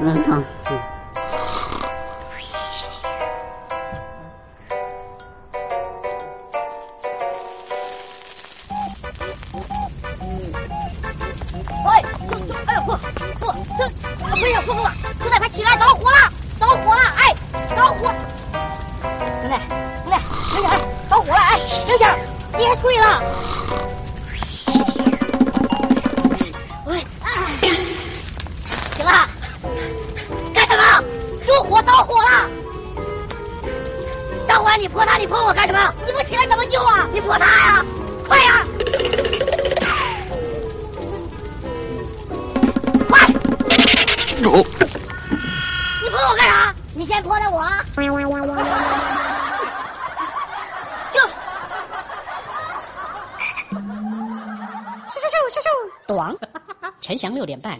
嗯嗯。哎，哎呦，不不，这不行，不不不，兄弟快起来，着火了，着火了，哎，着火！兄弟，兄弟，醒醒，着火了，哎，醒醒，别睡了。喂，哎，醒了，干什么？救火，着火了！着火，你泼他，你泼我干什么？你不起来怎么救啊？你泼他呀，快呀！快！你泼我干啥？你先泼的我。就咻咻咻咻咻，短。陈翔六点半。